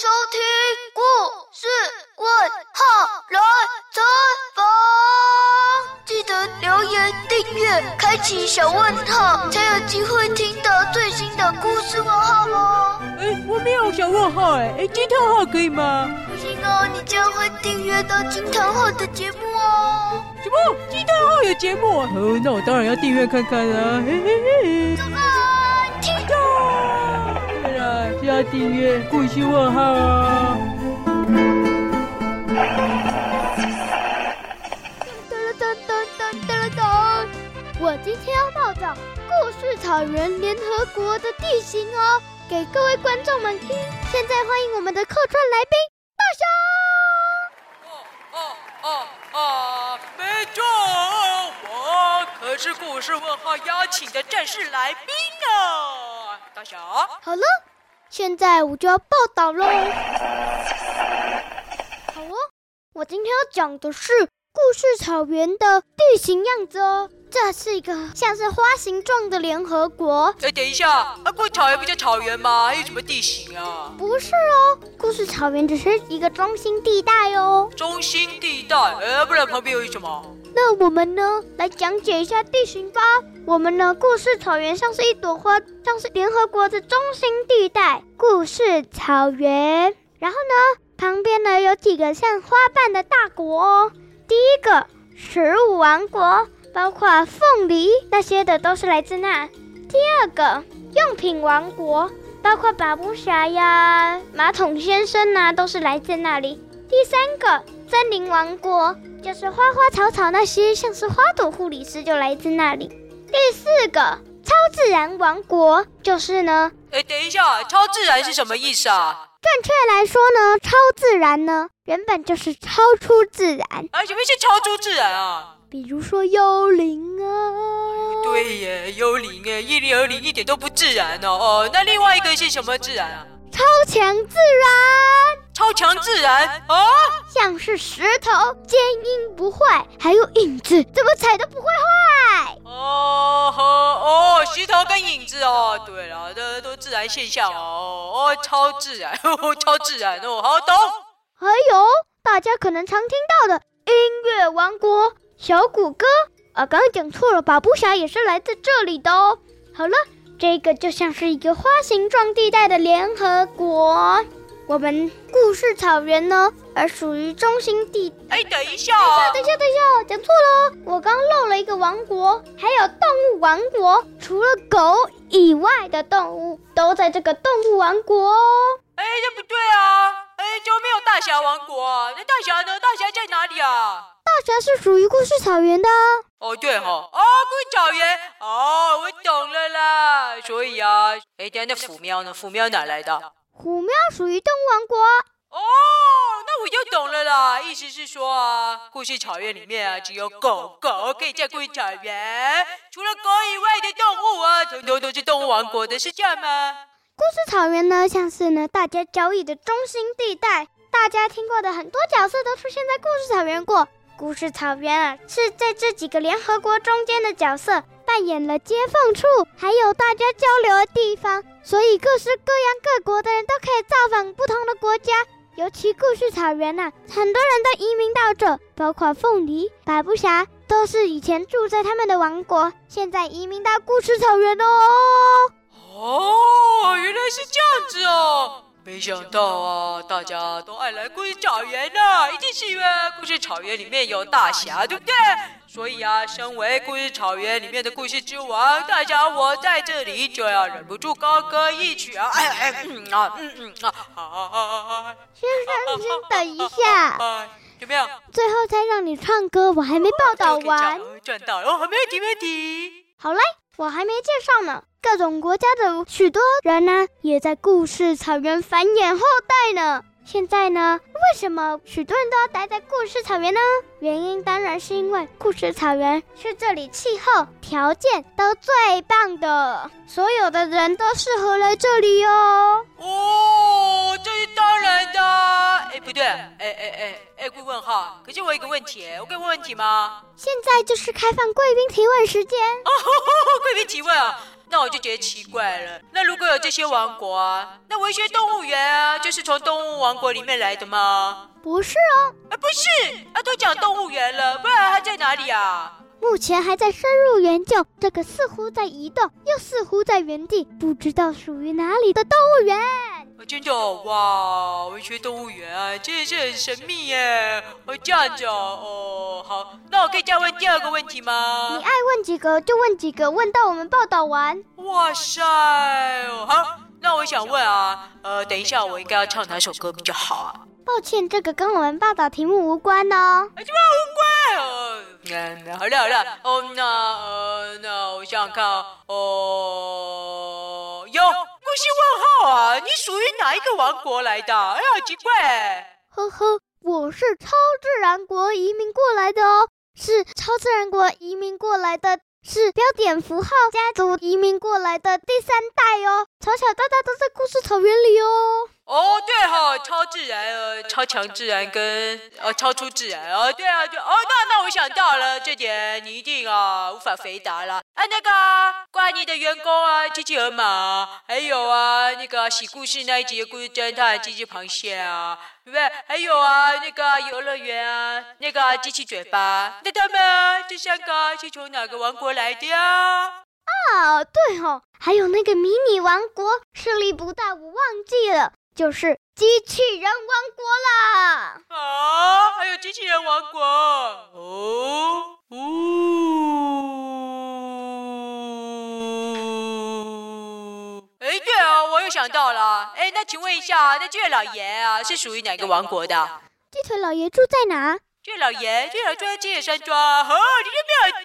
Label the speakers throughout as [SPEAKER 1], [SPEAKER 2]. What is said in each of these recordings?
[SPEAKER 1] 收听故事问号来采访，记得留言、订阅、开启小问号，才有机会听到最新的故事问号哦。
[SPEAKER 2] 哎，我没有小问号哎，哎，惊叹号可以吗？
[SPEAKER 1] 不行哦，你这样会订阅到惊叹号的节目哦。
[SPEAKER 2] 什么？惊叹号有节目？哦，那我当然要订阅看看啦。嘿嘿嘿。
[SPEAKER 1] 走吧，听到。
[SPEAKER 2] 对了，就要订阅故事问号哦。
[SPEAKER 3] 我今天要报道故事草原联合国的地形哦，给各位观众们听。现在欢迎我们的客串来宾大侠。
[SPEAKER 4] 哦哦哦哦，没错，我可是故事问号邀请的正式来宾啊，大侠。
[SPEAKER 3] 好了，现在我就要报道喽。好哦，我今天要讲的是故事草原的地形样子哦。这是一个像是花形状的联合国。
[SPEAKER 4] 哎，等一下，啊，故事草原不叫草原吗？还有什么地形啊？
[SPEAKER 3] 不是哦，故事草原只是一个中心地带哦。
[SPEAKER 4] 中心地带，呃，不然旁边有什么？
[SPEAKER 3] 那我们呢，来讲解一下地形吧。我们呢，故事草原像是一朵花，像是联合国的中心地带，故事草原。然后呢，旁边呢有几个像花瓣的大国哦。第一个，食物王国。包括凤梨那些的都是来自那。第二个用品王国，包括百步侠呀、马桶先生呐、都是来自那里。第三个森林王国，就是花花草草那些，像是花朵护理师就来自那里。第四个超自然王国，就是呢，
[SPEAKER 4] 哎，等一下，超自然是什么意思啊？
[SPEAKER 3] 正确来说呢，超自然呢，原本就是超出自然。
[SPEAKER 4] 啊，什么是超出自然啊？
[SPEAKER 3] 比如说幽灵啊，
[SPEAKER 4] 对耶，幽灵耶，一幽灵一点都不自然哦。哦，那另外一个是什么自然啊？
[SPEAKER 3] 超强自然，
[SPEAKER 4] 超强自然啊，
[SPEAKER 3] 像是石头坚硬不坏，还有影子怎么踩都不会坏。
[SPEAKER 4] 哦呵哦，石头跟影子哦，对了，这都自然现象哦哦，超自然，呵 呵超自然哦，好懂。
[SPEAKER 3] 还有大家可能常听到的音乐王国。小谷歌啊，刚刚讲错了，百步侠也是来自这里的哦。好了，这个就像是一个花形状地带的联合国。我们故事草原呢，而属于中心地。
[SPEAKER 4] 哎，等一下，
[SPEAKER 3] 等一下，等一下，等一下，讲错了，我刚漏了一个王国，还有动物王国，除了狗以外的动物都在这个动物王国哦。
[SPEAKER 4] 哎，这不对啊！哎，就没有大侠王国啊？那大侠呢？大侠在哪里啊？
[SPEAKER 3] 大侠是属于故事草原的
[SPEAKER 4] 哦，对哈，哦，故事草原，哦，我懂了啦。所以啊，哎，等下那虎喵呢？虎喵哪来的？
[SPEAKER 3] 虎喵属于动物王国。
[SPEAKER 4] 哦，那我就懂了啦。意思是说啊，故事草原里面啊，只有狗狗可以在故事草原，除了狗以外的动物啊，统统都是动物王国的，是这样吗？
[SPEAKER 3] 故事草原呢，像是呢大家交易的中心地带，大家听过的很多角色都出现在故事草原过。故事草原啊，是在这几个联合国中间的角色，扮演了接缝处，还有大家交流的地方，所以各式各样各国的人都可以造访不同的国家。尤其故事草原呐、啊，很多人都移民到这，包括凤梨、百步侠，都是以前住在他们的王国，现在移民到故事草原哦。
[SPEAKER 4] 哦，原来是这样子哦。没想到啊，大家都爱来故事草原呢，一定是因为故事草原里面有大侠，对不对？所以啊，身为故事草原里面的故事之王，大侠我在这里就要忍不住高歌一曲啊！哎哎嗯啊嗯嗯啊！啊
[SPEAKER 3] 先生，你先等一下，
[SPEAKER 4] 怎么样？
[SPEAKER 3] 最后再让你唱歌，我还没报道完。
[SPEAKER 4] 赚到了，没问题，没问题。
[SPEAKER 3] 好嘞，我还没介绍呢。各种国家的许多人呢，也在故事草原繁衍后代呢。现在呢，为什么许多人都要待在故事草原呢？原因当然是因为故事草原是这里气候条件都最棒的，所有的人都适合来这里哦。
[SPEAKER 4] 哦，这是当然的。哎，不对，哎哎哎哎，贵问号。可是我有一个问题，我可以问问题吗？
[SPEAKER 3] 现在就是开放贵宾提问时间。
[SPEAKER 4] 哦，贵宾提问啊。那我就觉得奇怪了。那如果有这些王国啊，那文学动物园啊，就是从动物王国里面来的吗？
[SPEAKER 3] 不是哦，
[SPEAKER 4] 啊，不是，啊，都讲动物园了，不然它在哪里啊？
[SPEAKER 3] 目前还在深入研究，这个似乎在移动，又似乎在原地，不知道属于哪里的动物园。
[SPEAKER 4] 啊、真的哇，文学动物园啊，真的是很神秘耶。哦，这样子哦，哦，好，那我可以再问第二个问题吗？
[SPEAKER 3] 你爱问几个就问几个，问到我们报道完。
[SPEAKER 4] 哇塞，好，那我想问啊，呃，等一下我应该要唱哪首歌比较好啊？
[SPEAKER 3] 抱歉，这个跟我们报道题目无关哦。
[SPEAKER 4] 什么无关？哦，那好了好了，哦，那呃，那我想想看，哦，属于哪一个王国来的？哎呀，好奇怪。
[SPEAKER 3] 呵呵，我是超自然国移民过来的哦，是超自然国移民过来的。是标点符号家族移民过来的第三代哦，从小到大都在故事草原里哦。
[SPEAKER 4] 哦，对哈、哦，超自然呃，超强自然跟呃超出自然哦，对啊，对哦，那那我想到了，这点你一定啊无法回答了啊，那个关你的员工啊，机器河马，还有啊那个洗故事那一集的故事侦探机器螃蟹啊，对不对？还有啊那个游乐园啊，那个机器嘴巴，那他们这三个是从哪个王国来的呀？
[SPEAKER 3] 啊，对哦，还有那个迷你王国，势力不大，我忘记了。就是机器人王国啦！
[SPEAKER 4] 啊，还有机器人王国哦哦！哎，对啊，我又想到了，哎，那请问一下，那这位老爷啊，是属于哪个王国的？
[SPEAKER 3] 鸡腿老爷住在哪？
[SPEAKER 4] 这老爷，这老住在金野山庄，哦，你有没有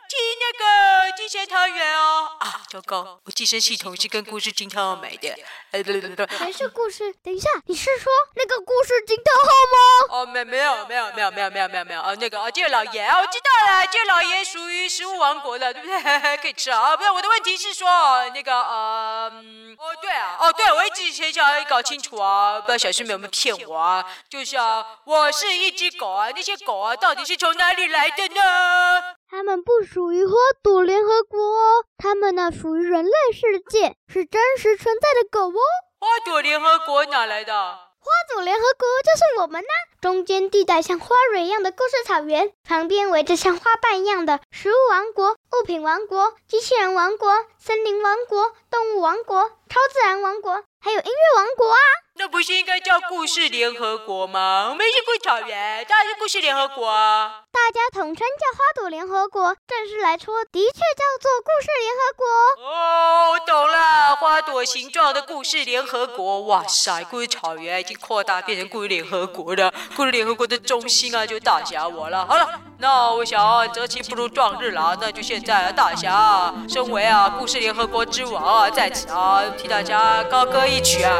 [SPEAKER 4] 个金钱汤圆哦？啊，糟糕，我寄生系统是跟故事金汤号买的。哎，对对对，
[SPEAKER 3] 还是故事？等一下，你是说那个故事金汤号吗？
[SPEAKER 4] 哦，没没有没有没有没有没有没有没有啊，那个啊，这老爷啊，我知道了，这老爷属于食物王国的，对不对？可以吃啊。不是，我的问题是说那个呃，哦对啊，哦对，我一直很想要搞清楚啊，不知道小师妹有没有骗我啊？就是啊，我是一只狗啊，那些狗啊。到底是从哪里来的呢？
[SPEAKER 3] 他们不属于花朵联合国哦，他们呢属于人类世界，是真实存在的狗哦。
[SPEAKER 4] 花朵联合国哪来的？
[SPEAKER 3] 花朵联合国就是我们呢。中间地带像花蕊一样的故事草原，旁边围着像花瓣一样的食物王国、物品王国、机器人王国、森林王国、动物王国、超自然王国，还有音乐王国啊。
[SPEAKER 4] 那不是应该叫故事联合国吗？我们是故事草原，当然是故事联合国啊。
[SPEAKER 3] 大家统称叫花朵联合国，正式来说的确叫做故事联合国。
[SPEAKER 4] 哦，我懂了，花朵形状的故事联合国。哇塞，故事草原已经扩大变成故事联合国了。故事联合国的中心啊，就大侠我了。好了，那我想择其不如撞日了，那就现在大侠身为啊故事联合国之王啊，在此啊替大家高歌一曲啊。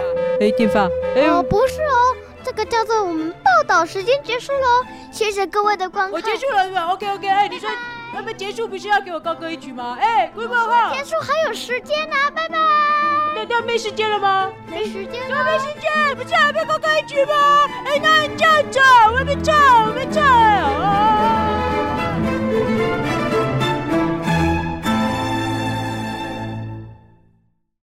[SPEAKER 2] 哎，电发，
[SPEAKER 3] 哦不是哦这个叫做我们报道时间结束喽谢谢各位的观看。
[SPEAKER 2] 我结束了是吧？Okok 哎你说他们结束不是要给我高歌一曲吗？哎快快快
[SPEAKER 3] 结束还有时间呢拜拜。
[SPEAKER 2] 大家没时间了
[SPEAKER 3] 吗？没时
[SPEAKER 2] 间了没时间不是还没高歌一曲吗？哎那你站着我们唱我们唱啊